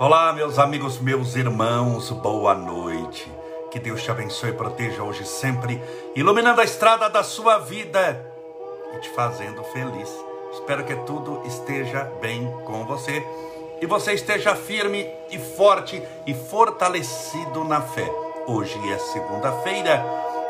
Olá, meus amigos, meus irmãos, boa noite. Que Deus te abençoe e proteja hoje sempre, iluminando a estrada da sua vida e te fazendo feliz. Espero que tudo esteja bem com você e você esteja firme e forte e fortalecido na fé. Hoje é segunda-feira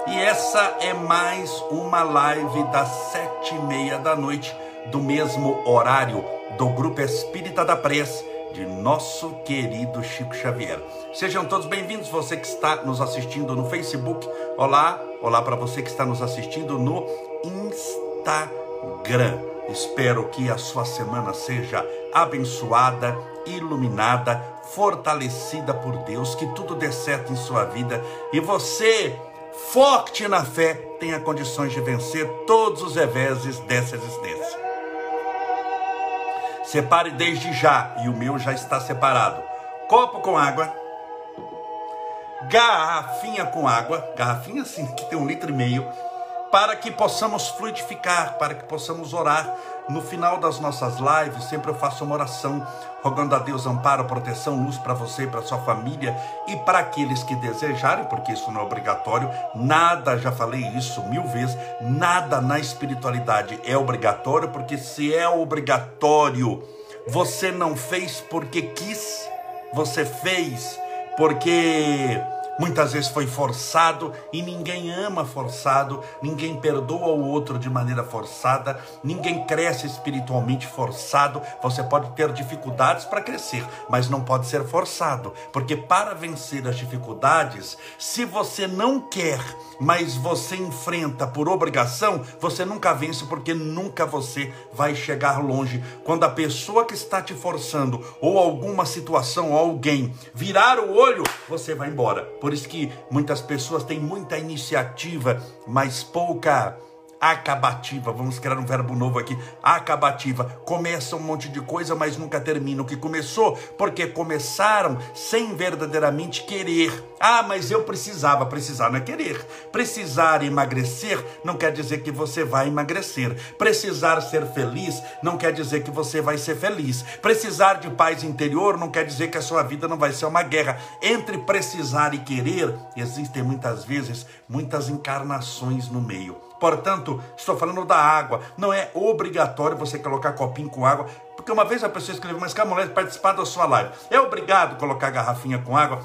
e essa é mais uma live das sete e meia da noite, do mesmo horário do Grupo Espírita da Prece de nosso querido Chico Xavier. Sejam todos bem-vindos, você que está nos assistindo no Facebook. Olá, olá para você que está nos assistindo no Instagram. Espero que a sua semana seja abençoada, iluminada, fortalecida por Deus, que tudo dê certo em sua vida e você, forte na fé, tenha condições de vencer todos os reveses dessa existência. Separe desde já, e o meu já está separado. Copo com água, garrafinha com água, garrafinha assim que tem um litro e meio, para que possamos fluidificar, para que possamos orar. No final das nossas lives, sempre eu faço uma oração, rogando a Deus amparo, proteção, luz para você para sua família e para aqueles que desejarem, porque isso não é obrigatório. Nada, já falei isso mil vezes, nada na espiritualidade é obrigatório, porque se é obrigatório, você não fez porque quis, você fez porque Muitas vezes foi forçado e ninguém ama forçado, ninguém perdoa o outro de maneira forçada, ninguém cresce espiritualmente forçado. Você pode ter dificuldades para crescer, mas não pode ser forçado, porque para vencer as dificuldades, se você não quer, mas você enfrenta por obrigação, você nunca vence, porque nunca você vai chegar longe. Quando a pessoa que está te forçando, ou alguma situação, ou alguém, virar o olho, você vai embora por isso que muitas pessoas têm muita iniciativa, mas pouca acabativa. Vamos criar um verbo novo aqui. Acabativa. Começa um monte de coisa, mas nunca termina o que começou, porque começaram sem verdadeiramente querer. Ah, mas eu precisava. Precisar não é querer. Precisar emagrecer não quer dizer que você vai emagrecer. Precisar ser feliz não quer dizer que você vai ser feliz. Precisar de paz interior não quer dizer que a sua vida não vai ser uma guerra. Entre precisar e querer, existem muitas vezes muitas encarnações no meio. Portanto, estou falando da água. Não é obrigatório você colocar copinho com água, porque uma vez a pessoa escreveu, mas Camulete, participar da sua live. É obrigado colocar garrafinha com água?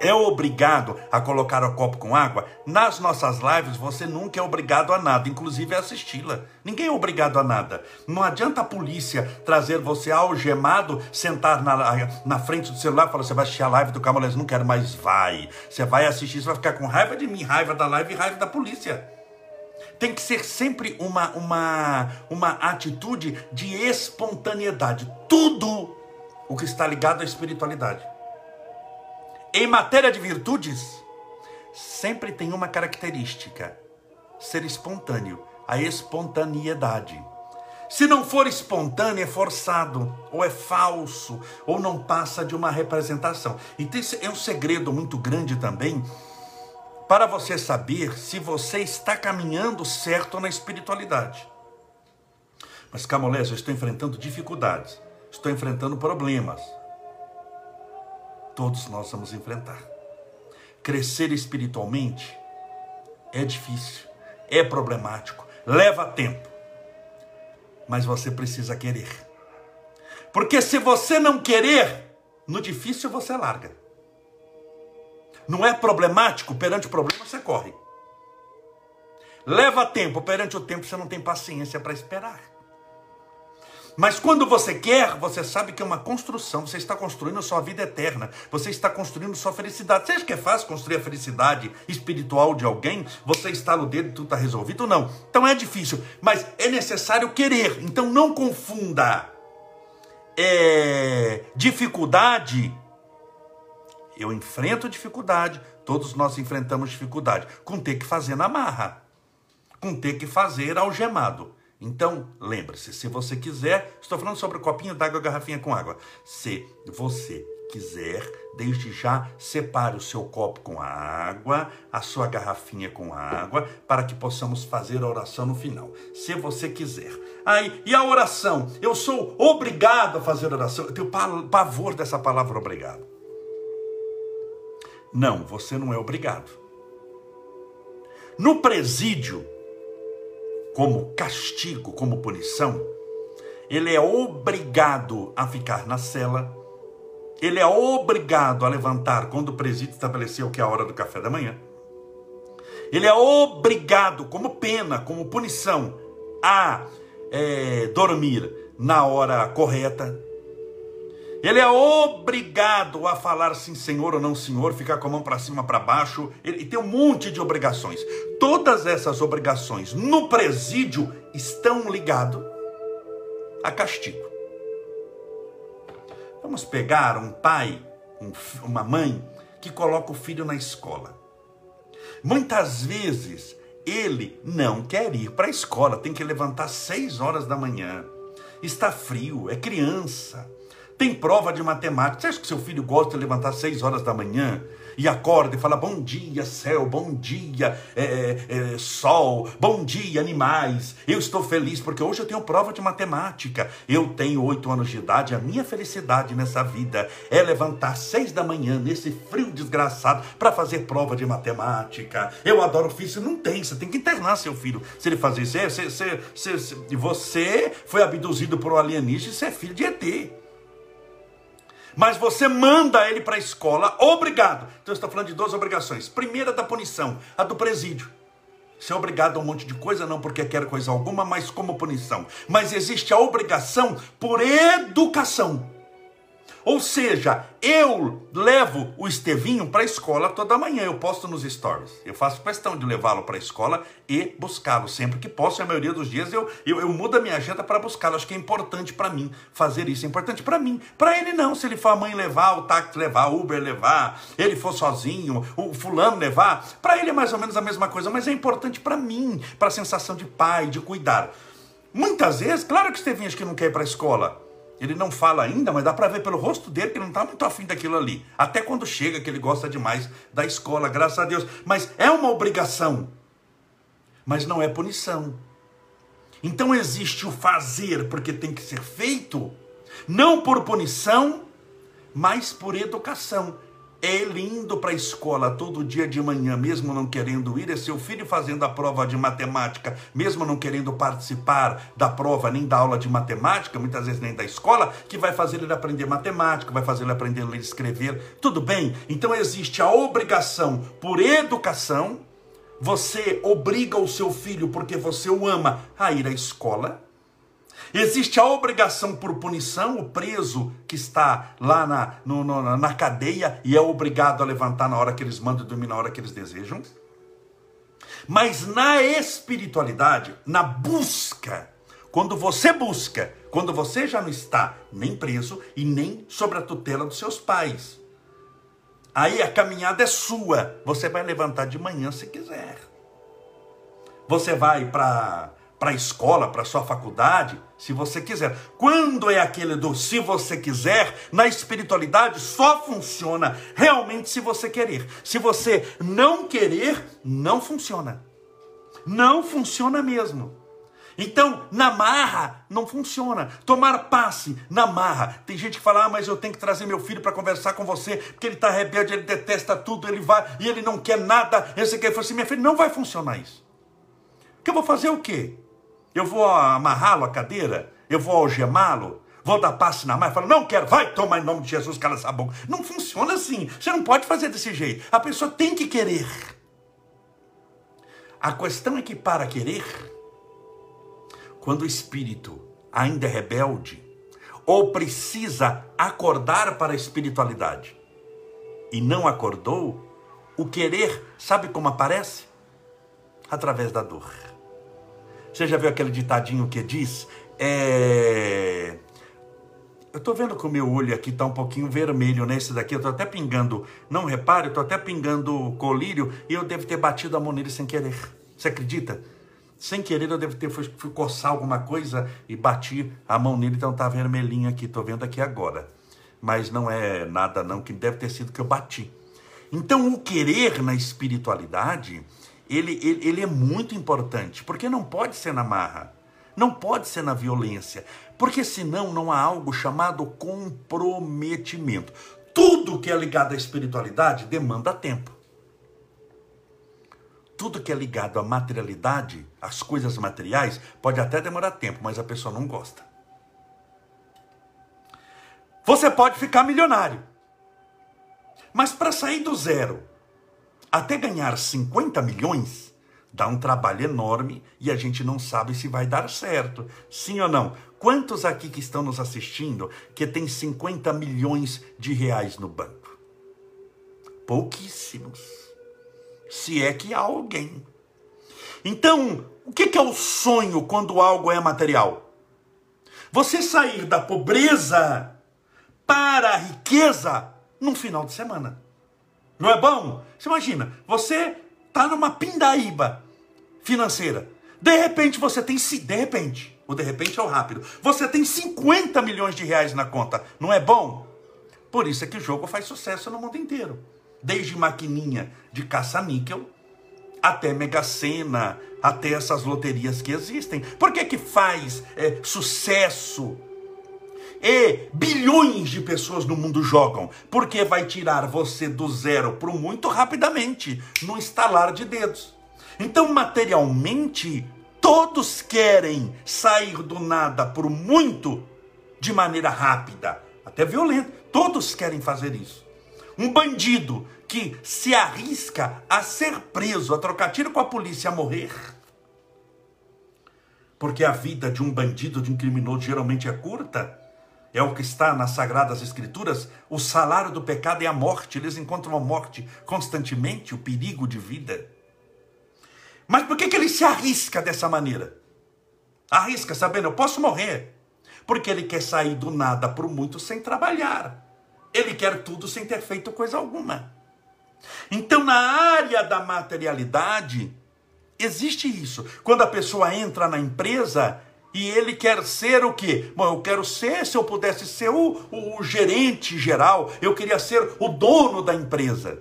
É obrigado a colocar o copo com água? Nas nossas lives, você nunca é obrigado a nada, inclusive a assisti-la. Ninguém é obrigado a nada. Não adianta a polícia trazer você algemado, sentar na, na frente do celular e falar: você vai assistir a live do Camulete, não quero mais. Vai. Você vai assistir, você vai ficar com raiva de mim, raiva da live e raiva da polícia tem que ser sempre uma, uma, uma atitude de espontaneidade. Tudo o que está ligado à espiritualidade. Em matéria de virtudes, sempre tem uma característica: ser espontâneo, a espontaneidade. Se não for espontâneo, é forçado, ou é falso, ou não passa de uma representação. Então, esse é um segredo muito grande também para você saber se você está caminhando certo na espiritualidade. Mas Camolés, eu estou enfrentando dificuldades, estou enfrentando problemas. Todos nós vamos enfrentar. Crescer espiritualmente é difícil, é problemático, leva tempo. Mas você precisa querer. Porque se você não querer, no difícil você larga não é problemático, perante o problema você corre. Leva tempo, perante o tempo você não tem paciência para esperar. Mas quando você quer, você sabe que é uma construção, você está construindo a sua vida eterna, você está construindo sua felicidade. Você acha que é fácil construir a felicidade espiritual de alguém? Você está no dedo e tudo está resolvido? Não. Então é difícil, mas é necessário querer. Então não confunda é, dificuldade eu enfrento dificuldade, todos nós enfrentamos dificuldade, com ter que fazer na marra, com ter que fazer algemado. Então, lembre-se, se você quiser, estou falando sobre o copinho d'água, garrafinha com água. Se você quiser, desde já separe o seu copo com água, a sua garrafinha com água, para que possamos fazer a oração no final, se você quiser. Aí, e a oração? Eu sou obrigado a fazer oração. Eu tenho pavor dessa palavra obrigado. Não, você não é obrigado. No presídio, como castigo, como punição, ele é obrigado a ficar na cela, ele é obrigado a levantar quando o presídio estabeleceu que é a hora do café da manhã. Ele é obrigado, como pena, como punição, a é, dormir na hora correta. Ele é obrigado a falar sim, senhor ou não senhor, ficar com a mão para cima, para baixo. Ele tem um monte de obrigações. Todas essas obrigações no presídio estão ligadas a castigo. Vamos pegar um pai, um, uma mãe que coloca o filho na escola. Muitas vezes ele não quer ir para a escola, tem que levantar seis horas da manhã. Está frio, é criança tem prova de matemática. Você acha que seu filho gosta de levantar às 6 horas da manhã e acorda e fala bom dia, céu, bom dia, é, é, é, sol, bom dia, animais. Eu estou feliz porque hoje eu tenho prova de matemática. Eu tenho 8 anos de idade. A minha felicidade nessa vida é levantar às 6 da manhã, nesse frio desgraçado, para fazer prova de matemática. Eu adoro física. Não tem, você tem que internar seu filho. Se ele fazer isso, você, você, você, você foi abduzido por um alienígena e você é filho de ET mas você manda ele para a escola, obrigado. Então estou falando de duas obrigações. Primeira da punição, a do presídio. Você é obrigado a um monte de coisa, não porque quer coisa alguma, mas como punição. Mas existe a obrigação por educação. Ou seja, eu levo o Estevinho para a escola toda manhã, eu posto nos stories. Eu faço questão de levá-lo para a escola e buscá-lo sempre que posso. E a maioria dos dias eu, eu, eu mudo a minha agenda para buscá-lo. Acho que é importante para mim fazer isso. É importante para mim. Para ele não. Se ele for a mãe levar, o táxi levar, o Uber levar, ele for sozinho, o fulano levar, para ele é mais ou menos a mesma coisa. Mas é importante para mim, para a sensação de pai, de cuidar. Muitas vezes, claro que o Estevinho acho que não quer ir para a escola. Ele não fala ainda, mas dá para ver pelo rosto dele que ele não está muito afim daquilo ali. Até quando chega, que ele gosta demais da escola, graças a Deus. Mas é uma obrigação, mas não é punição. Então existe o fazer porque tem que ser feito, não por punição, mas por educação. Ele indo para a escola todo dia de manhã, mesmo não querendo ir, é seu filho fazendo a prova de matemática, mesmo não querendo participar da prova nem da aula de matemática, muitas vezes nem da escola, que vai fazer ele aprender matemática, vai fazer ele aprender a ler e escrever. Tudo bem? Então existe a obrigação por educação. Você obriga o seu filho porque você o ama a ir à escola Existe a obrigação por punição, o preso que está lá na, no, no, na cadeia e é obrigado a levantar na hora que eles mandam e dormir na hora que eles desejam. Mas na espiritualidade, na busca, quando você busca, quando você já não está nem preso e nem sobre a tutela dos seus pais, aí a caminhada é sua. Você vai levantar de manhã se quiser. Você vai para para a escola, para a sua faculdade, se você quiser. Quando é aquele do se você quiser, na espiritualidade só funciona realmente se você querer. Se você não querer, não funciona. Não funciona mesmo. Então, na marra, não funciona. Tomar passe na marra. Tem gente que fala, ah, mas eu tenho que trazer meu filho para conversar com você, porque ele está rebelde, ele detesta tudo, ele vai e ele não quer nada. Eu sei que ele falou assim, minha filha, não vai funcionar isso. Que eu vou fazer o quê? Eu vou amarrá-lo à cadeira? Eu vou algemá-lo? Vou dar passe na mão e falar, não quero, vai tomar em nome de Jesus, cala essa boca. Não funciona assim. Você não pode fazer desse jeito. A pessoa tem que querer. A questão é que para querer, quando o espírito ainda é rebelde, ou precisa acordar para a espiritualidade e não acordou, o querer, sabe como aparece? Através da dor. Você já viu aquele ditadinho que diz? É... Eu estou vendo que o meu olho aqui está um pouquinho vermelho nesse daqui. Eu estou até pingando, não repare, eu estou até pingando colírio e eu devo ter batido a mão nele sem querer. Você acredita? Sem querer eu devo ter fui, fui coçar alguma coisa e bati a mão nele, então está vermelhinho aqui. Estou vendo aqui agora. mas não é nada não que deve ter sido que eu bati. Então, o querer na espiritualidade, ele, ele, ele é muito importante, porque não pode ser na marra, não pode ser na violência, porque senão não há algo chamado comprometimento. Tudo que é ligado à espiritualidade demanda tempo. Tudo que é ligado à materialidade, às coisas materiais, pode até demorar tempo, mas a pessoa não gosta. Você pode ficar milionário. Mas para sair do zero até ganhar 50 milhões, dá um trabalho enorme e a gente não sabe se vai dar certo. Sim ou não? Quantos aqui que estão nos assistindo que tem 50 milhões de reais no banco? Pouquíssimos. Se é que há alguém. Então, o que é o sonho quando algo é material? Você sair da pobreza para a riqueza num final de semana. Não é bom? Você imagina, você está numa pindaíba financeira. De repente você tem, de repente, o de repente é o rápido. Você tem 50 milhões de reais na conta. Não é bom? Por isso é que o jogo faz sucesso no mundo inteiro. Desde maquininha de caça-níquel até Mega Sena, até essas loterias que existem. Por que que faz é, sucesso e bilhões de pessoas no mundo jogam, porque vai tirar você do zero para muito rapidamente, no estalar de dedos. Então, materialmente, todos querem sair do nada para o muito de maneira rápida, até violenta. Todos querem fazer isso. Um bandido que se arrisca a ser preso, a trocar tiro com a polícia, a morrer. Porque a vida de um bandido, de um criminoso, geralmente é curta é o que está nas Sagradas Escrituras. O salário do pecado é a morte. Eles encontram a morte constantemente, o perigo de vida. Mas por que, que ele se arrisca dessa maneira? Arrisca, sabendo, eu posso morrer. Porque ele quer sair do nada o muito sem trabalhar. Ele quer tudo sem ter feito coisa alguma. Então, na área da materialidade, existe isso. Quando a pessoa entra na empresa, e ele quer ser o quê? Bom, eu quero ser, se eu pudesse ser o, o, gerente geral, eu queria ser o dono da empresa.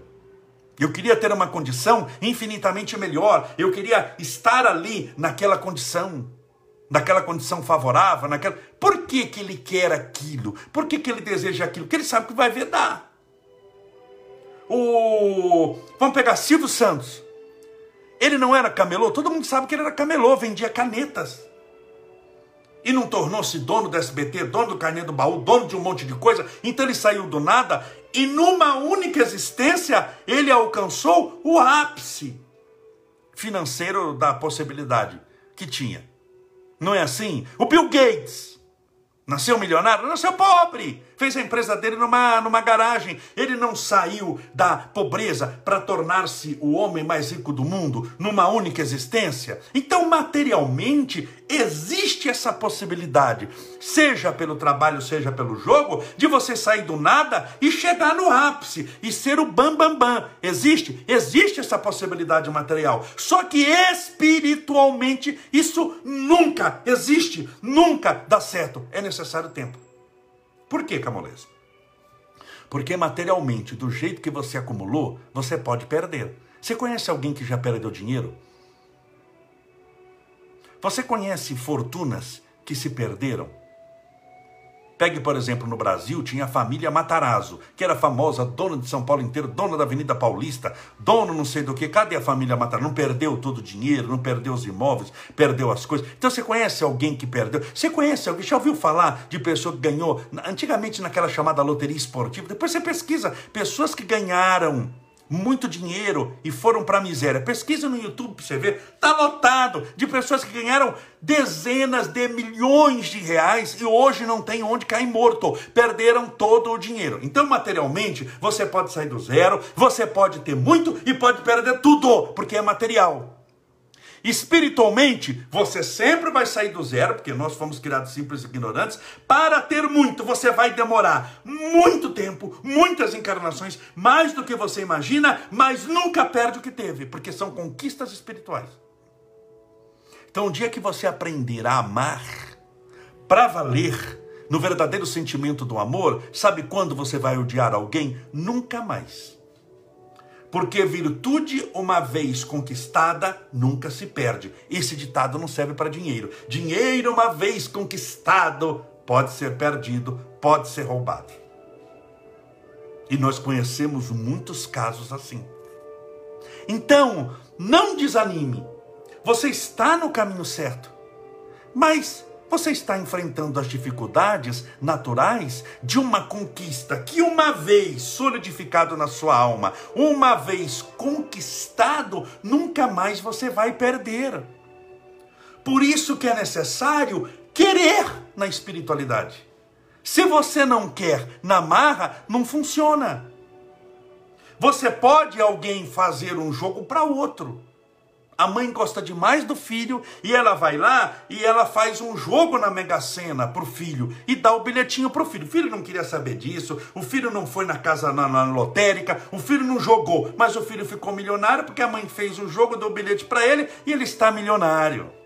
Eu queria ter uma condição infinitamente melhor. Eu queria estar ali naquela condição, naquela condição favorável, naquela. Por que, que ele quer aquilo? Por que, que ele deseja aquilo? Porque ele sabe que vai vedar. O... Vamos pegar Silvio Santos. Ele não era camelô? Todo mundo sabe que ele era camelô, vendia canetas e não tornou-se dono do SBT, dono do carnê do baú, dono de um monte de coisa. Então ele saiu do nada e numa única existência ele alcançou o ápice financeiro da possibilidade que tinha. Não é assim? O Bill Gates Nasceu milionário? Nasceu pobre. Fez a empresa dele numa, numa garagem. Ele não saiu da pobreza para tornar-se o homem mais rico do mundo numa única existência. Então, materialmente, existe essa possibilidade, seja pelo trabalho, seja pelo jogo, de você sair do nada e chegar no ápice e ser o bam bam bam. Existe? Existe essa possibilidade material. Só que espiritualmente isso nunca existe, nunca dá certo. É necessário necessário tempo. Por que, Camolês? Porque materialmente, do jeito que você acumulou, você pode perder. Você conhece alguém que já perdeu dinheiro? Você conhece fortunas que se perderam? Pegue, por exemplo, no Brasil, tinha a família Matarazzo, que era famosa, dona de São Paulo inteiro, dona da Avenida Paulista, dono não sei do que. Cadê a família Matarazzo? Não perdeu todo o dinheiro, não perdeu os imóveis, perdeu as coisas. Então você conhece alguém que perdeu? Você conhece alguém? Já ouviu falar de pessoa que ganhou, antigamente naquela chamada loteria esportiva? Depois você pesquisa, pessoas que ganharam muito dinheiro e foram para a miséria. Pesquisa no YouTube para você ver, tá lotado de pessoas que ganharam dezenas de milhões de reais e hoje não tem onde cair morto, perderam todo o dinheiro. Então, materialmente, você pode sair do zero, você pode ter muito e pode perder tudo, porque é material. Espiritualmente, você sempre vai sair do zero, porque nós fomos criados simples e ignorantes. Para ter muito, você vai demorar muito tempo, muitas encarnações, mais do que você imagina, mas nunca perde o que teve, porque são conquistas espirituais. Então, o dia que você aprender a amar, para valer, no verdadeiro sentimento do amor, sabe quando você vai odiar alguém? Nunca mais. Porque virtude, uma vez conquistada, nunca se perde. Esse ditado não serve para dinheiro. Dinheiro, uma vez conquistado, pode ser perdido, pode ser roubado. E nós conhecemos muitos casos assim. Então, não desanime. Você está no caminho certo. Mas você está enfrentando as dificuldades naturais de uma conquista que, uma vez solidificado na sua alma, uma vez conquistado, nunca mais você vai perder. Por isso que é necessário querer na espiritualidade. Se você não quer na marra, não funciona. Você pode alguém fazer um jogo para outro. A mãe gosta demais do filho e ela vai lá e ela faz um jogo na Mega Sena pro filho e dá o bilhetinho pro filho. O filho não queria saber disso, o filho não foi na casa na, na lotérica, o filho não jogou, mas o filho ficou milionário porque a mãe fez o jogo, deu o bilhete para ele e ele está milionário.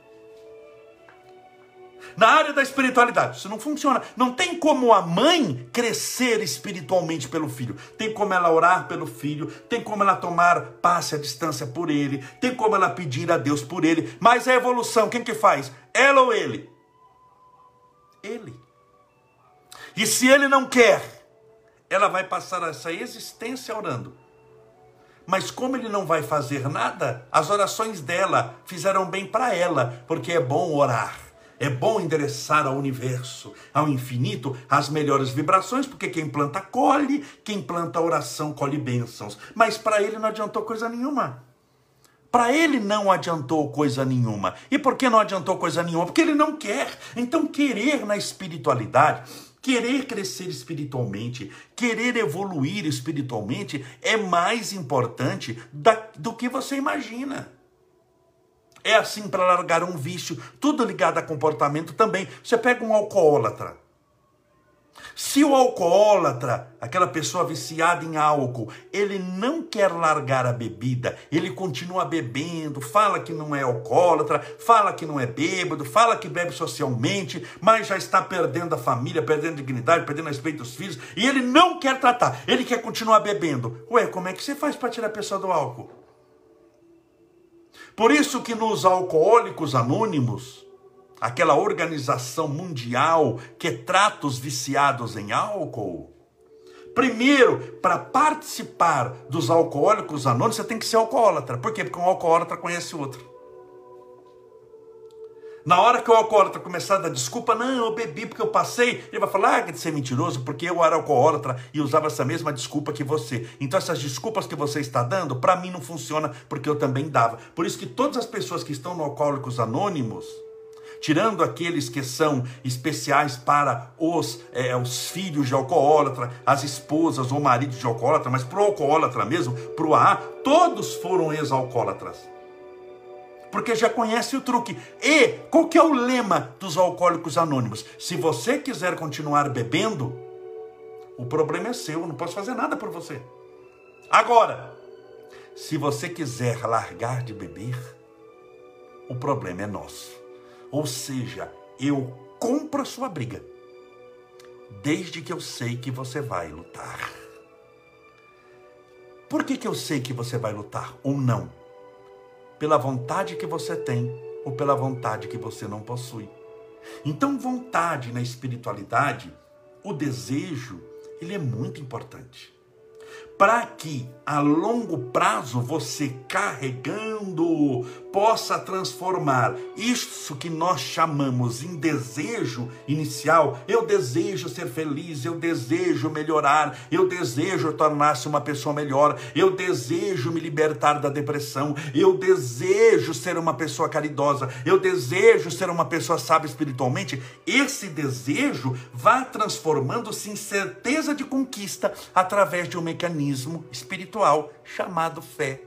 Na área da espiritualidade, isso não funciona. Não tem como a mãe crescer espiritualmente pelo filho. Tem como ela orar pelo filho, tem como ela tomar passe à distância por ele, tem como ela pedir a Deus por ele. Mas a evolução, quem que faz? Ela ou ele? Ele. E se ele não quer, ela vai passar essa existência orando. Mas como ele não vai fazer nada, as orações dela fizeram bem para ela, porque é bom orar. É bom endereçar ao universo, ao infinito, as melhores vibrações, porque quem planta colhe, quem planta oração colhe bênçãos. Mas para ele não adiantou coisa nenhuma. Para ele não adiantou coisa nenhuma. E por que não adiantou coisa nenhuma? Porque ele não quer. Então, querer na espiritualidade, querer crescer espiritualmente, querer evoluir espiritualmente é mais importante da, do que você imagina. É assim para largar um vício, tudo ligado a comportamento também. Você pega um alcoólatra. Se o alcoólatra, aquela pessoa viciada em álcool, ele não quer largar a bebida, ele continua bebendo, fala que não é alcoólatra, fala que não é bêbado, fala que bebe socialmente, mas já está perdendo a família, perdendo a dignidade, perdendo respeito dos filhos, e ele não quer tratar, ele quer continuar bebendo. Ué, como é que você faz para tirar a pessoa do álcool? Por isso que nos alcoólicos anônimos, aquela organização mundial que trata os viciados em álcool, primeiro, para participar dos alcoólicos anônimos, você tem que ser alcoólatra. Por quê? Porque um alcoólatra conhece outro. Na hora que o alcoólatra começar a dar desculpa, não, eu bebi porque eu passei, ele vai falar, ah, de ser mentiroso, porque eu era alcoólatra e usava essa mesma desculpa que você. Então essas desculpas que você está dando, para mim não funciona, porque eu também dava. Por isso que todas as pessoas que estão no Alcoólicos Anônimos, tirando aqueles que são especiais para os, é, os filhos de alcoólatra, as esposas ou maridos de alcoólatra, mas para o alcoólatra mesmo, para o AA, todos foram ex-alcoólatras porque já conhece o truque. E qual que é o lema dos alcoólicos anônimos? Se você quiser continuar bebendo, o problema é seu, eu não posso fazer nada por você. Agora, se você quiser largar de beber, o problema é nosso. Ou seja, eu compro a sua briga, desde que eu sei que você vai lutar. Por que, que eu sei que você vai lutar ou não? Pela vontade que você tem ou pela vontade que você não possui. Então, vontade na espiritualidade, o desejo, ele é muito importante para que a longo prazo você carregando possa transformar isso que nós chamamos em desejo inicial. Eu desejo ser feliz, eu desejo melhorar, eu desejo tornar-se uma pessoa melhor, eu desejo me libertar da depressão, eu desejo ser uma pessoa caridosa, eu desejo ser uma pessoa sábia espiritualmente. Esse desejo vai transformando-se em certeza de conquista através de um mecanismo espiritual chamado fé.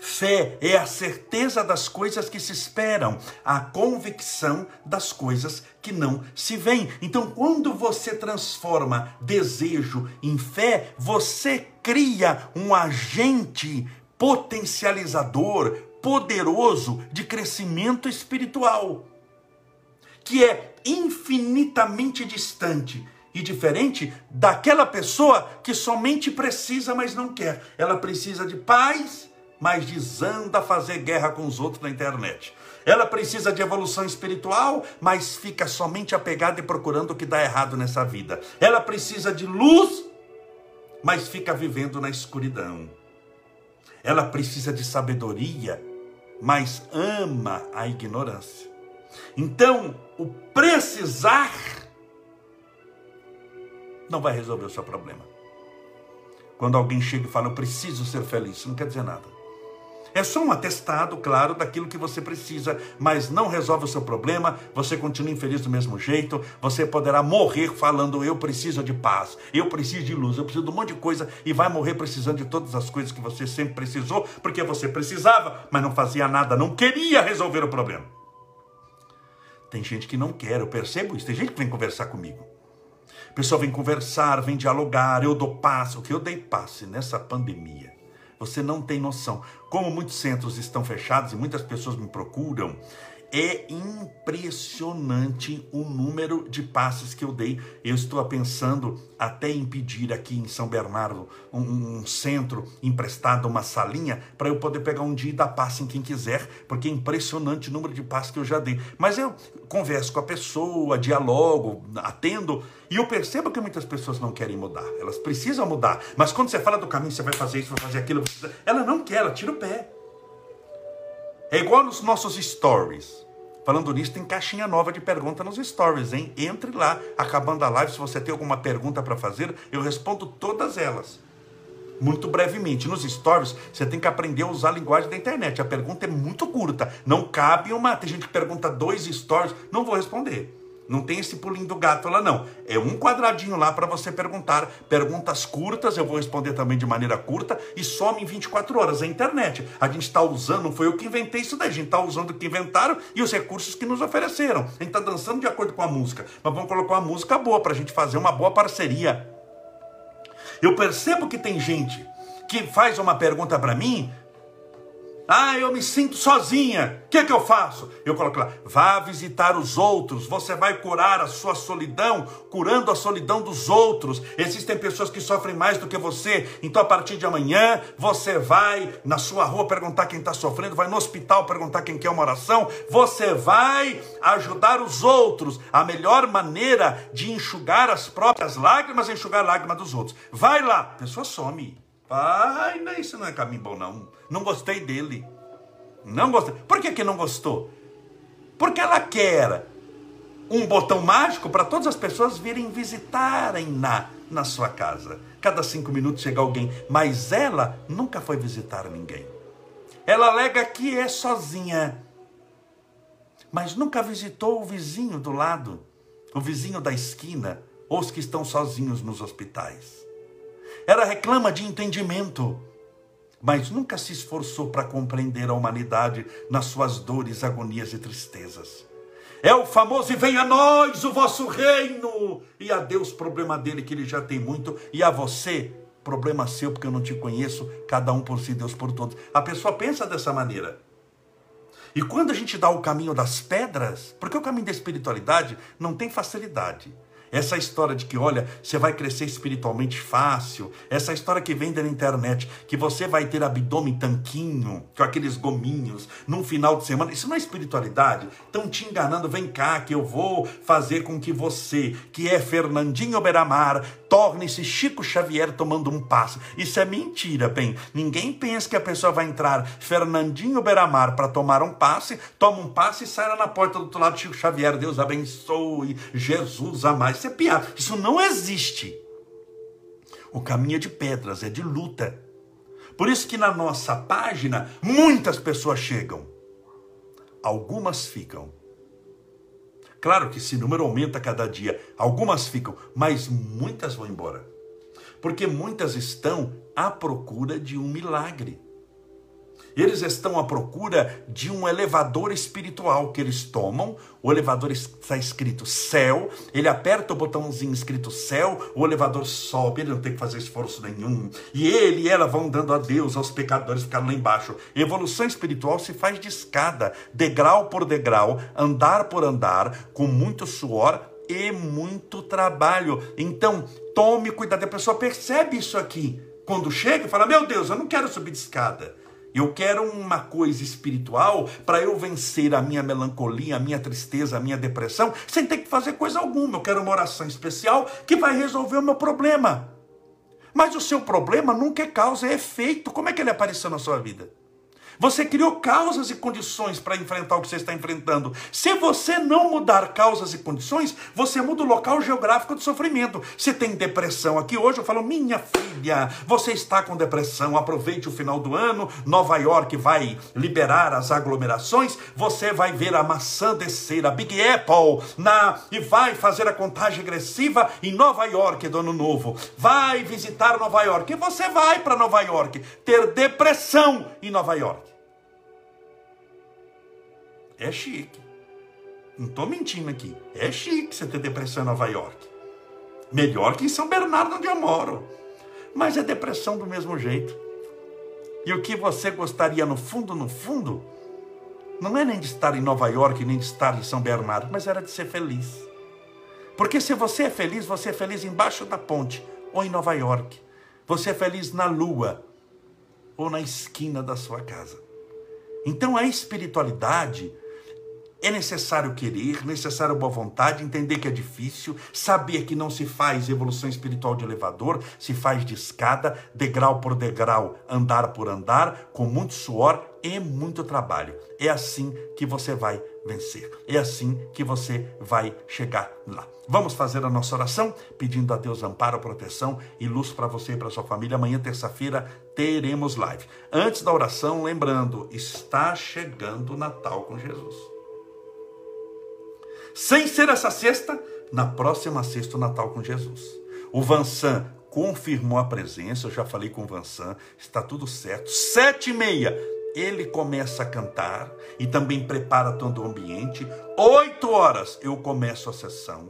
Fé é a certeza das coisas que se esperam, a convicção das coisas que não se veem. Então, quando você transforma desejo em fé, você cria um agente potencializador, poderoso de crescimento espiritual. que é infinitamente distante e diferente daquela pessoa que somente precisa, mas não quer. Ela precisa de paz, mas desanda a fazer guerra com os outros na internet. Ela precisa de evolução espiritual, mas fica somente apegada e procurando o que dá errado nessa vida. Ela precisa de luz, mas fica vivendo na escuridão. Ela precisa de sabedoria, mas ama a ignorância. Então, o precisar não vai resolver o seu problema. Quando alguém chega e fala, eu preciso ser feliz, isso não quer dizer nada. É só um atestado, claro, daquilo que você precisa, mas não resolve o seu problema, você continua infeliz do mesmo jeito, você poderá morrer falando eu preciso de paz, eu preciso de luz, eu preciso de um monte de coisa e vai morrer precisando de todas as coisas que você sempre precisou, porque você precisava, mas não fazia nada, não queria resolver o problema. Tem gente que não quer, eu percebo isso, tem gente que vem conversar comigo. Pessoa vem conversar, vem dialogar, eu dou passe, o que eu dei passe nessa pandemia você não tem noção. Como muitos centros estão fechados e muitas pessoas me procuram, é impressionante o número de passes que eu dei. Eu estou pensando até em pedir aqui em São Bernardo um, um centro emprestado, uma salinha, para eu poder pegar um dia e dar passe em quem quiser, porque é impressionante o número de passes que eu já dei. Mas eu converso com a pessoa, dialogo, atendo, e eu percebo que muitas pessoas não querem mudar. Elas precisam mudar. Mas quando você fala do caminho, você vai fazer isso, vai fazer aquilo, ela não quer, ela tira o pé. É igual nos nossos stories. Falando nisso, tem caixinha nova de pergunta nos stories, hein? Entre lá, acabando a live, se você tem alguma pergunta para fazer, eu respondo todas elas. Muito brevemente. Nos stories, você tem que aprender a usar a linguagem da internet. A pergunta é muito curta. Não cabe uma. Tem gente que pergunta dois stories, não vou responder. Não tem esse pulinho do gato lá, não. É um quadradinho lá para você perguntar. Perguntas curtas, eu vou responder também de maneira curta e some em 24 horas. A internet. A gente está usando, não foi eu que inventei isso daí. A gente está usando o que inventaram e os recursos que nos ofereceram. A gente está dançando de acordo com a música. Mas vamos colocar uma música boa para a gente fazer uma boa parceria. Eu percebo que tem gente que faz uma pergunta para mim ah, eu me sinto sozinha. O que, é que eu faço? Eu coloco lá: vá visitar os outros. Você vai curar a sua solidão, curando a solidão dos outros. Existem pessoas que sofrem mais do que você. Então, a partir de amanhã, você vai na sua rua perguntar quem está sofrendo, vai no hospital perguntar quem quer uma oração. Você vai ajudar os outros. A melhor maneira de enxugar as próprias lágrimas é enxugar a lágrima dos outros. Vai lá, a pessoa some. Ai, não, isso não é caminho bom, não. Não gostei dele. Não gostei. Por que, que não gostou? Porque ela quer um botão mágico para todas as pessoas virem visitarem na, na sua casa. Cada cinco minutos chega alguém. Mas ela nunca foi visitar ninguém. Ela alega que é sozinha. Mas nunca visitou o vizinho do lado, o vizinho da esquina, ou os que estão sozinhos nos hospitais. Ela reclama de entendimento, mas nunca se esforçou para compreender a humanidade nas suas dores, agonias e tristezas. É o famoso e venha a nós o vosso reino. E a Deus, problema dele que ele já tem muito, e a você, problema seu porque eu não te conheço, cada um por si, Deus por todos. A pessoa pensa dessa maneira. E quando a gente dá o caminho das pedras, porque o caminho da espiritualidade não tem facilidade. Essa história de que, olha, você vai crescer espiritualmente fácil, essa história que vem da internet, que você vai ter abdômen tanquinho, com aqueles gominhos, num final de semana, isso não é espiritualidade. Estão te enganando, vem cá, que eu vou fazer com que você, que é Fernandinho Beramar, torne-se Chico Xavier tomando um passe. Isso é mentira, bem. Ninguém pensa que a pessoa vai entrar Fernandinho Beramar para tomar um passe, toma um passe e sai lá na porta do outro lado Chico Xavier. Deus abençoe, Jesus amar. É piada. Isso não existe. O caminho é de pedras, é de luta. Por isso que na nossa página muitas pessoas chegam. Algumas ficam Claro que esse número aumenta cada dia, algumas ficam, mas muitas vão embora. Porque muitas estão à procura de um milagre. Eles estão à procura de um elevador espiritual que eles tomam. O elevador está escrito céu. Ele aperta o botãozinho escrito céu. O elevador sobe. Ele não tem que fazer esforço nenhum. E ele e ela vão dando a Deus aos pecadores ficaram lá embaixo. Evolução espiritual se faz de escada, degrau por degrau, andar por andar, com muito suor e muito trabalho. Então, tome cuidado. A pessoa percebe isso aqui. Quando chega, fala: Meu Deus, eu não quero subir de escada. Eu quero uma coisa espiritual para eu vencer a minha melancolia, a minha tristeza, a minha depressão, sem ter que fazer coisa alguma. Eu quero uma oração especial que vai resolver o meu problema. Mas o seu problema nunca é causa, é efeito. Como é que ele apareceu na sua vida? Você criou causas e condições para enfrentar o que você está enfrentando. Se você não mudar causas e condições, você muda o local geográfico do sofrimento. Se tem depressão aqui hoje, eu falo, minha filha, você está com depressão, aproveite o final do ano, Nova York vai liberar as aglomerações, você vai ver a maçã descer, a Big Apple, na, e vai fazer a contagem agressiva em Nova York do ano novo. Vai visitar Nova York, e você vai para Nova York ter depressão em Nova York. É chique. Não estou mentindo aqui. É chique você ter depressão em Nova York. Melhor que em São Bernardo, onde eu moro. Mas é depressão do mesmo jeito. E o que você gostaria no fundo, no fundo, não é nem de estar em Nova York, nem de estar em São Bernardo, mas era de ser feliz. Porque se você é feliz, você é feliz embaixo da ponte ou em Nova York. Você é feliz na lua ou na esquina da sua casa. Então a espiritualidade é necessário querer, necessário boa vontade, entender que é difícil, saber que não se faz evolução espiritual de elevador, se faz de escada, degrau por degrau, andar por andar, com muito suor e muito trabalho. É assim que você vai vencer. É assim que você vai chegar lá. Vamos fazer a nossa oração, pedindo a Deus amparo, proteção e luz para você e para sua família. Amanhã, terça-feira, teremos live. Antes da oração, lembrando, está chegando o Natal com Jesus. Sem ser essa sexta, na próxima sexta, o Natal com Jesus. O Vansan confirmou a presença, eu já falei com o Vansan, está tudo certo. Sete e meia, ele começa a cantar e também prepara todo o ambiente. Oito horas, eu começo a sessão.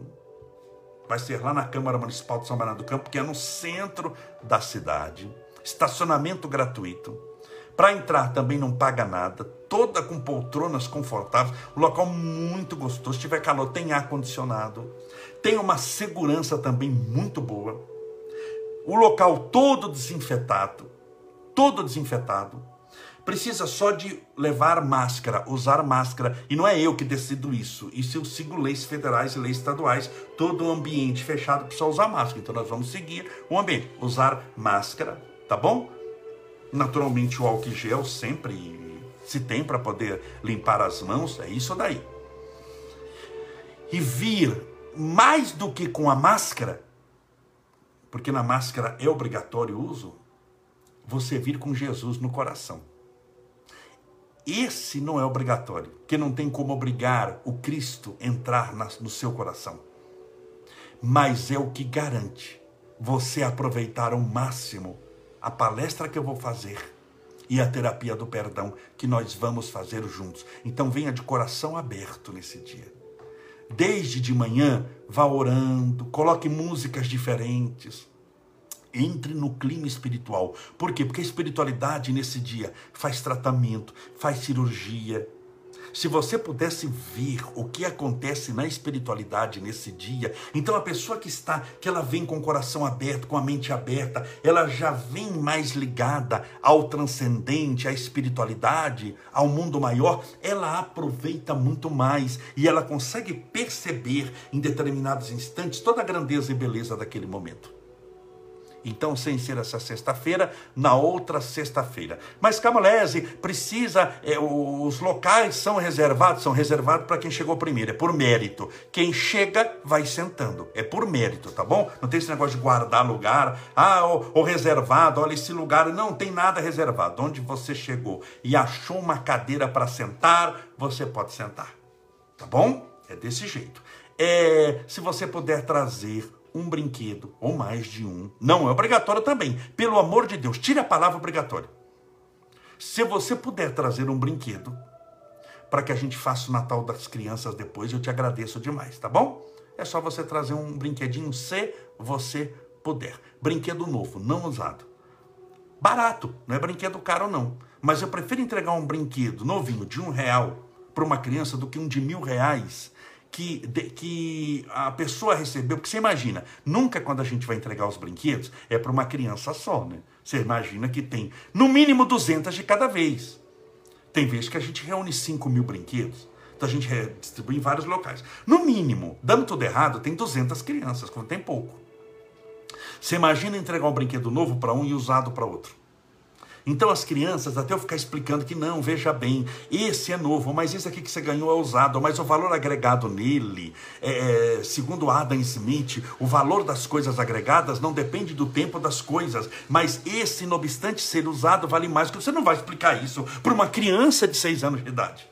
Vai ser lá na Câmara Municipal de São Bernardo do Campo, que é no centro da cidade. Estacionamento gratuito. Para entrar também não paga nada, toda com poltronas confortáveis, um local muito gostoso. Se tiver calor, tem ar condicionado, tem uma segurança também muito boa. O local todo desinfetado, todo desinfetado. Precisa só de levar máscara, usar máscara. E não é eu que decido isso. Isso eu sigo leis federais e leis estaduais. Todo o ambiente fechado precisa usar máscara. Então nós vamos seguir o ambiente. Usar máscara, tá bom? Naturalmente o álcool gel sempre se tem para poder limpar as mãos, é isso daí. E vir mais do que com a máscara, porque na máscara é obrigatório o uso, você vir com Jesus no coração. Esse não é obrigatório, porque não tem como obrigar o Cristo entrar no seu coração. Mas é o que garante você aproveitar ao máximo a palestra que eu vou fazer e a terapia do perdão que nós vamos fazer juntos. Então venha de coração aberto nesse dia. Desde de manhã, vá orando, coloque músicas diferentes. Entre no clima espiritual. Por quê? Porque a espiritualidade nesse dia faz tratamento, faz cirurgia, se você pudesse ver o que acontece na espiritualidade nesse dia, então a pessoa que está, que ela vem com o coração aberto, com a mente aberta, ela já vem mais ligada ao transcendente, à espiritualidade, ao mundo maior, ela aproveita muito mais e ela consegue perceber em determinados instantes toda a grandeza e beleza daquele momento. Então, sem ser essa sexta-feira, na outra sexta-feira. Mas Camolese precisa, é, os locais são reservados, são reservados para quem chegou primeiro, é por mérito. Quem chega, vai sentando, é por mérito, tá bom? Não tem esse negócio de guardar lugar, ah, ou, reservado, olha esse lugar, não tem nada reservado. Onde você chegou e achou uma cadeira para sentar, você pode sentar, tá bom? É desse jeito. É, se você puder trazer um brinquedo, ou mais de um. Não é obrigatório também. Pelo amor de Deus, tire a palavra obrigatório. Se você puder trazer um brinquedo para que a gente faça o Natal das crianças depois, eu te agradeço demais, tá bom? É só você trazer um brinquedinho se você puder. Brinquedo novo, não usado. Barato, não é brinquedo caro não. Mas eu prefiro entregar um brinquedo novinho de um real para uma criança do que um de mil reais que, de, que a pessoa recebeu. Porque você imagina, nunca quando a gente vai entregar os brinquedos é para uma criança só, né? Você imagina que tem no mínimo 200 de cada vez. Tem vezes que a gente reúne 5 mil brinquedos. Então a gente distribui em vários locais. No mínimo, dando tudo errado, tem 200 crianças, quando tem pouco. Você imagina entregar um brinquedo novo para um e usado para outro. Então as crianças, até eu ficar explicando que não, veja bem, esse é novo, mas esse aqui que você ganhou é usado, mas o valor agregado nele, é, é, segundo Adam Smith, o valor das coisas agregadas não depende do tempo das coisas, mas esse, não obstante ser usado, vale mais, você não vai explicar isso para uma criança de seis anos de idade.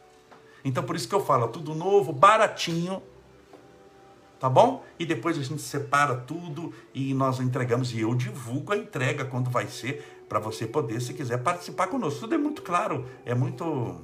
Então por isso que eu falo, tudo novo, baratinho, tá bom? E depois a gente separa tudo e nós entregamos e eu divulgo a entrega quando vai ser para você poder, se quiser, participar conosco. Tudo é muito claro, é muito.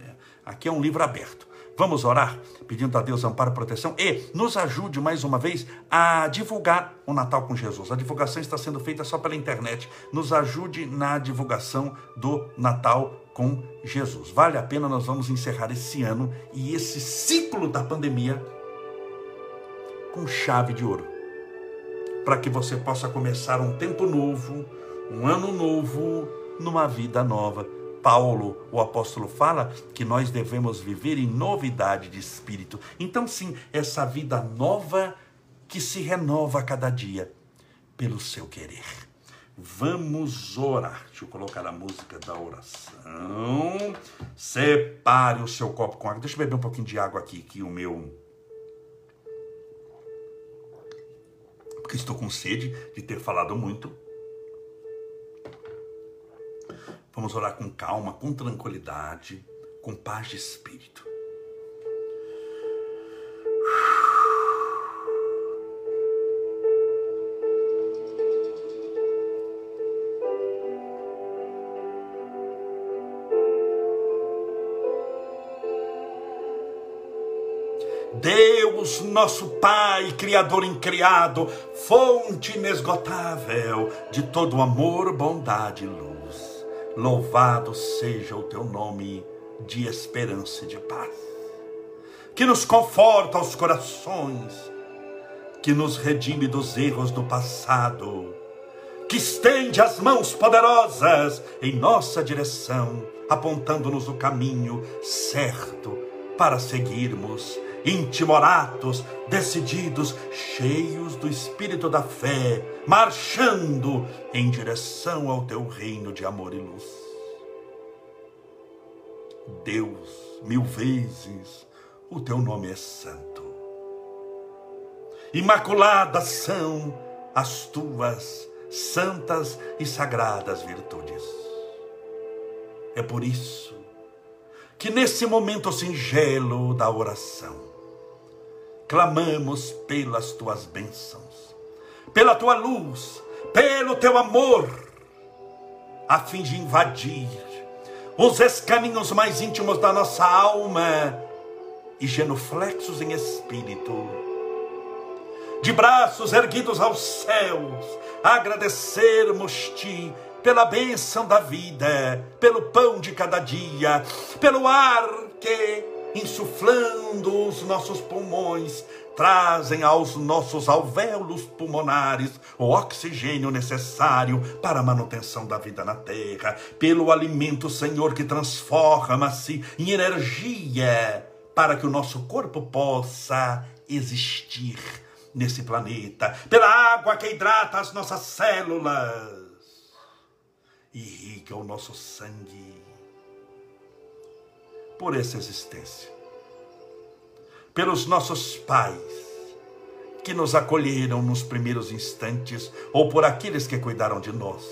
É, aqui é um livro aberto. Vamos orar, pedindo a Deus amparo e proteção e nos ajude mais uma vez a divulgar o Natal com Jesus. A divulgação está sendo feita só pela internet. Nos ajude na divulgação do Natal com Jesus. Vale a pena, nós vamos encerrar esse ano e esse ciclo da pandemia com chave de ouro. Para que você possa começar um tempo novo, um ano novo numa vida nova. Paulo, o apóstolo, fala que nós devemos viver em novidade de espírito. Então, sim, essa vida nova que se renova a cada dia pelo seu querer. Vamos orar. Deixa eu colocar a música da oração. Separe o seu copo com água. Deixa eu beber um pouquinho de água aqui, que o meu. Porque estou com sede de ter falado muito. Vamos orar com calma, com tranquilidade, com paz de espírito. Deus, nosso Pai, Criador incriado, fonte inesgotável de todo amor, bondade e luz. Louvado seja o teu nome de esperança e de paz, que nos conforta os corações, que nos redime dos erros do passado, que estende as mãos poderosas em nossa direção, apontando-nos o caminho certo para seguirmos intimoratos, decididos, cheios do espírito da fé, marchando em direção ao teu reino de amor e luz. Deus, mil vezes, o teu nome é santo. Imaculadas são as tuas santas e sagradas virtudes. É por isso que nesse momento singelo da oração, clamamos pelas tuas bênçãos, pela tua luz, pelo teu amor, a fim de invadir os escaninhos mais íntimos da nossa alma e genuflexos em espírito, de braços erguidos aos céus, agradecermos-te pela bênção da vida, pelo pão de cada dia, pelo ar que insuflando os nossos pulmões, trazem aos nossos alvéolos pulmonares o oxigênio necessário para a manutenção da vida na terra, pelo alimento, Senhor, que transforma-se em energia para que o nosso corpo possa existir nesse planeta, pela água que hidrata as nossas células, irriga o nosso sangue por essa existência. Pelos nossos pais que nos acolheram nos primeiros instantes ou por aqueles que cuidaram de nós.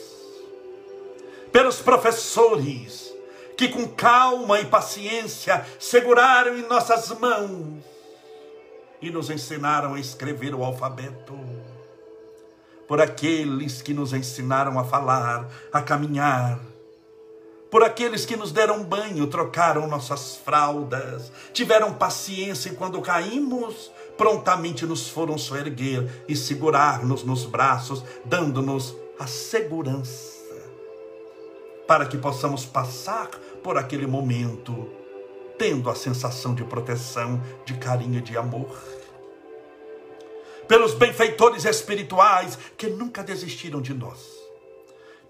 Pelos professores que com calma e paciência seguraram em nossas mãos e nos ensinaram a escrever o alfabeto. Por aqueles que nos ensinaram a falar, a caminhar, por aqueles que nos deram banho, trocaram nossas fraldas, tiveram paciência e quando caímos, prontamente nos foram soerguer e segurar-nos nos braços, dando-nos a segurança para que possamos passar por aquele momento tendo a sensação de proteção, de carinho de amor. Pelos benfeitores espirituais que nunca desistiram de nós,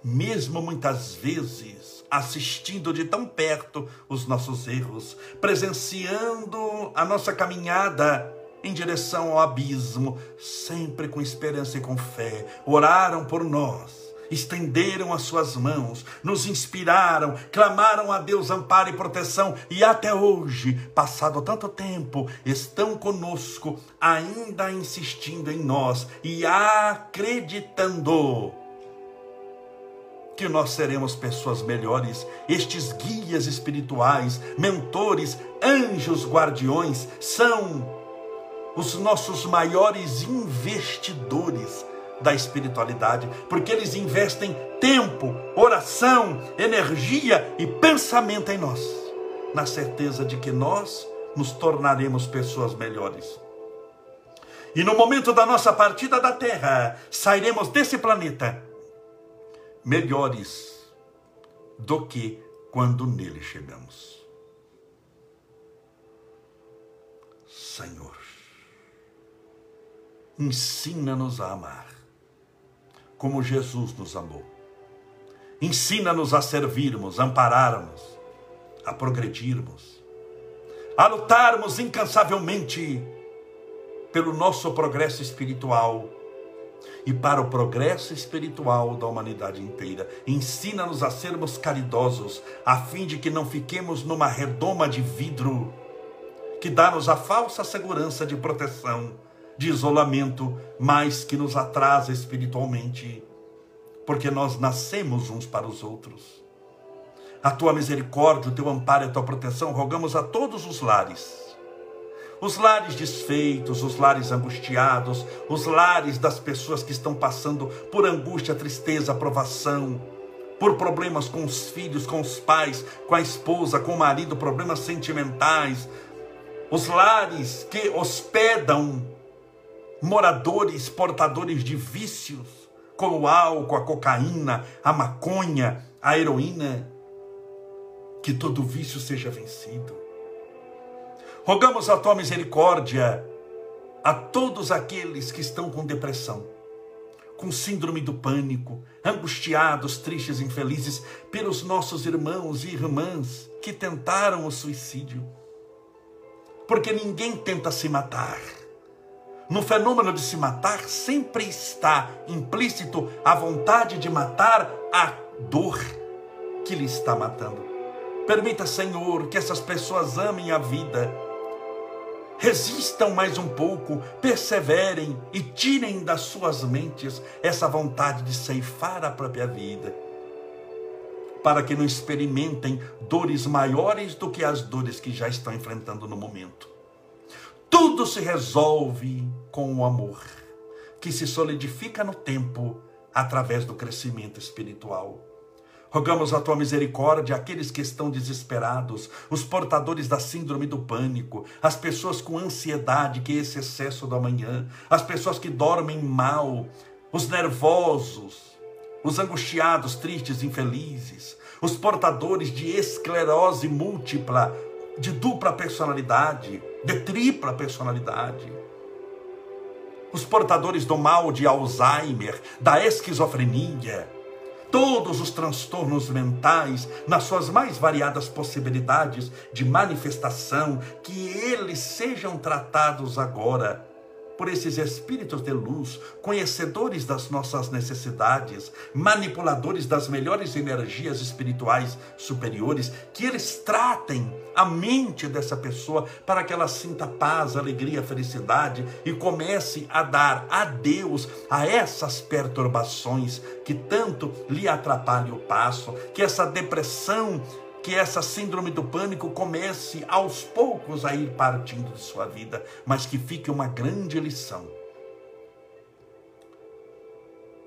mesmo muitas vezes assistindo de tão perto os nossos erros, presenciando a nossa caminhada em direção ao abismo, sempre com esperança e com fé, oraram por nós estenderam as suas mãos, nos inspiraram, clamaram a Deus amparo e proteção e até hoje, passado tanto tempo, estão conosco, ainda insistindo em nós e acreditando que nós seremos pessoas melhores. Estes guias espirituais, mentores, anjos guardiões são os nossos maiores investidores da espiritualidade, porque eles investem tempo, oração, energia e pensamento em nós, na certeza de que nós nos tornaremos pessoas melhores. E no momento da nossa partida da Terra, sairemos desse planeta melhores do que quando nele chegamos. Senhor, ensina-nos a amar como Jesus nos amou. Ensina-nos a servirmos, ampararmos, a progredirmos, a lutarmos incansavelmente pelo nosso progresso espiritual e para o progresso espiritual da humanidade inteira. Ensina-nos a sermos caridosos, a fim de que não fiquemos numa redoma de vidro que dá-nos a falsa segurança de proteção de isolamento, mas que nos atrasa espiritualmente, porque nós nascemos uns para os outros. A tua misericórdia, o teu amparo e a tua proteção, rogamos a todos os lares. Os lares desfeitos, os lares angustiados, os lares das pessoas que estão passando por angústia, tristeza, provação, por problemas com os filhos, com os pais, com a esposa, com o marido, problemas sentimentais, os lares que hospedam moradores portadores de vícios, como o álcool, a cocaína, a maconha, a heroína, que todo vício seja vencido. Rogamos a tua misericórdia a todos aqueles que estão com depressão, com síndrome do pânico, angustiados, tristes, infelizes, pelos nossos irmãos e irmãs que tentaram o suicídio. Porque ninguém tenta se matar no fenômeno de se matar sempre está implícito a vontade de matar a dor que lhe está matando. Permita, Senhor, que essas pessoas amem a vida, resistam mais um pouco, perseverem e tirem das suas mentes essa vontade de ceifar a própria vida, para que não experimentem dores maiores do que as dores que já estão enfrentando no momento. Tudo se resolve com o amor, que se solidifica no tempo através do crescimento espiritual. Rogamos a tua misericórdia àqueles que estão desesperados, os portadores da síndrome do pânico, as pessoas com ansiedade, que é esse excesso do amanhã, as pessoas que dormem mal, os nervosos, os angustiados, tristes, infelizes, os portadores de esclerose múltipla, de dupla personalidade, de tripla personalidade. Os portadores do mal de Alzheimer, da esquizofrenia, todos os transtornos mentais, nas suas mais variadas possibilidades de manifestação, que eles sejam tratados agora por esses espíritos de luz, conhecedores das nossas necessidades, manipuladores das melhores energias espirituais superiores, que eles tratem a mente dessa pessoa para que ela sinta paz, alegria, felicidade e comece a dar adeus a essas perturbações que tanto lhe atrapalham o passo, que essa depressão que essa síndrome do pânico comece aos poucos a ir partindo de sua vida, mas que fique uma grande lição.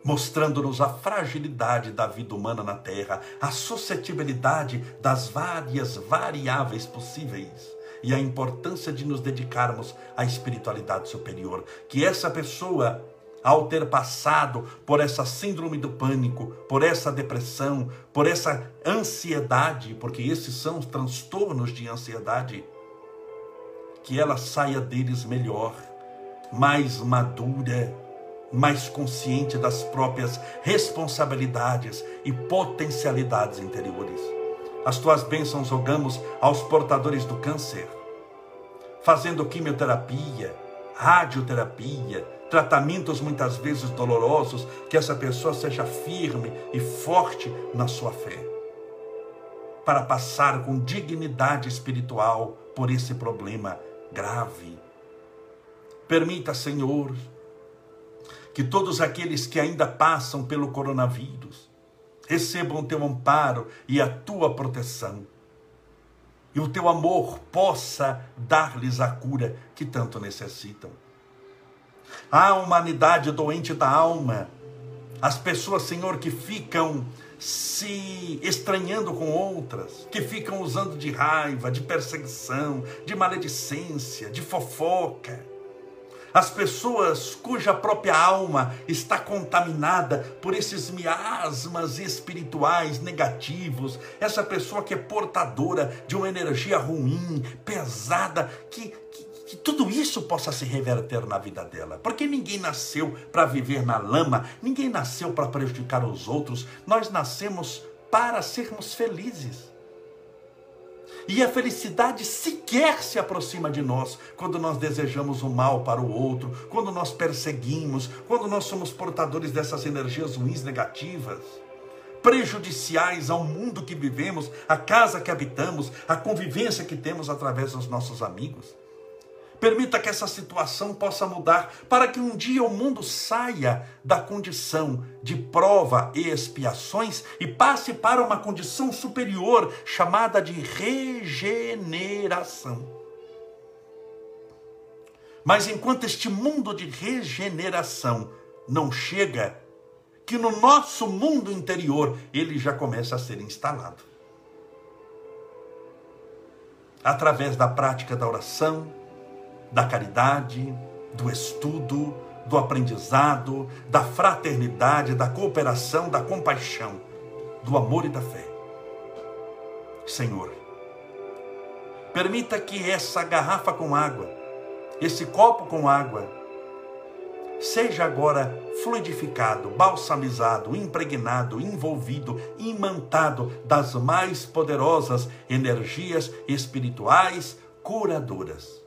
mostrando-nos a fragilidade da vida humana na Terra, a suscetibilidade das várias variáveis possíveis e a importância de nos dedicarmos à espiritualidade superior. Que essa pessoa, ao ter passado por essa síndrome do pânico, por essa depressão, por essa ansiedade, porque esses são os transtornos de ansiedade, que ela saia deles melhor, mais madura, mais consciente das próprias responsabilidades e potencialidades interiores. As tuas bênçãos rogamos aos portadores do câncer, fazendo quimioterapia, radioterapia, tratamentos muitas vezes dolorosos, que essa pessoa seja firme e forte na sua fé, para passar com dignidade espiritual por esse problema grave. Permita, Senhor, que todos aqueles que ainda passam pelo coronavírus recebam o teu amparo e a tua proteção. E o teu amor possa dar-lhes a cura que tanto necessitam. A humanidade doente da alma, as pessoas, Senhor, que ficam se estranhando com outras, que ficam usando de raiva, de perseguição, de maledicência, de fofoca. As pessoas cuja própria alma está contaminada por esses miasmas espirituais negativos, essa pessoa que é portadora de uma energia ruim, pesada, que, que, que tudo isso possa se reverter na vida dela, porque ninguém nasceu para viver na lama, ninguém nasceu para prejudicar os outros, nós nascemos para sermos felizes. E a felicidade sequer se aproxima de nós quando nós desejamos o mal para o outro, quando nós perseguimos, quando nós somos portadores dessas energias ruins negativas, prejudiciais ao mundo que vivemos, à casa que habitamos, à convivência que temos através dos nossos amigos. Permita que essa situação possa mudar para que um dia o mundo saia da condição de prova e expiações e passe para uma condição superior chamada de regeneração. Mas enquanto este mundo de regeneração não chega, que no nosso mundo interior ele já começa a ser instalado. Através da prática da oração, da caridade, do estudo, do aprendizado, da fraternidade, da cooperação, da compaixão, do amor e da fé. Senhor, permita que essa garrafa com água, esse copo com água, seja agora fluidificado, balsamizado, impregnado, envolvido, imantado das mais poderosas energias espirituais curadoras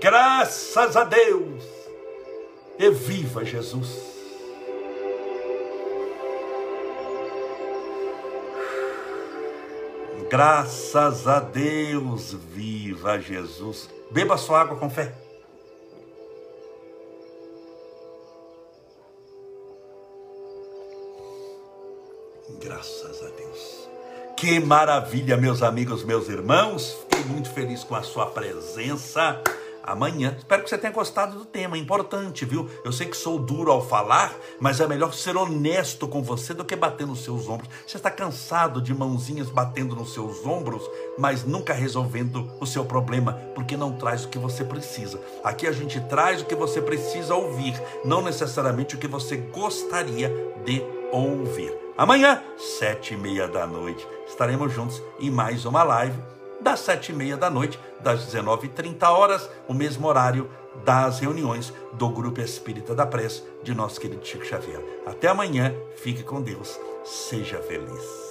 graças a Deus e viva Jesus. Graças a Deus, viva Jesus. Beba sua água com fé. Graças a Deus. Que maravilha, meus amigos, meus irmãos. Fiquei muito feliz com a sua presença amanhã. Espero que você tenha gostado do tema, é importante, viu? Eu sei que sou duro ao falar, mas é melhor ser honesto com você do que bater nos seus ombros. Você está cansado de mãozinhas batendo nos seus ombros, mas nunca resolvendo o seu problema, porque não traz o que você precisa. Aqui a gente traz o que você precisa ouvir, não necessariamente o que você gostaria de ouvir. Amanhã, sete e meia da noite, estaremos juntos em mais uma live das sete e meia da noite, das 19h30 horas, o mesmo horário das reuniões do Grupo Espírita da Prece de nosso querido Chico Xavier. Até amanhã, fique com Deus, seja feliz.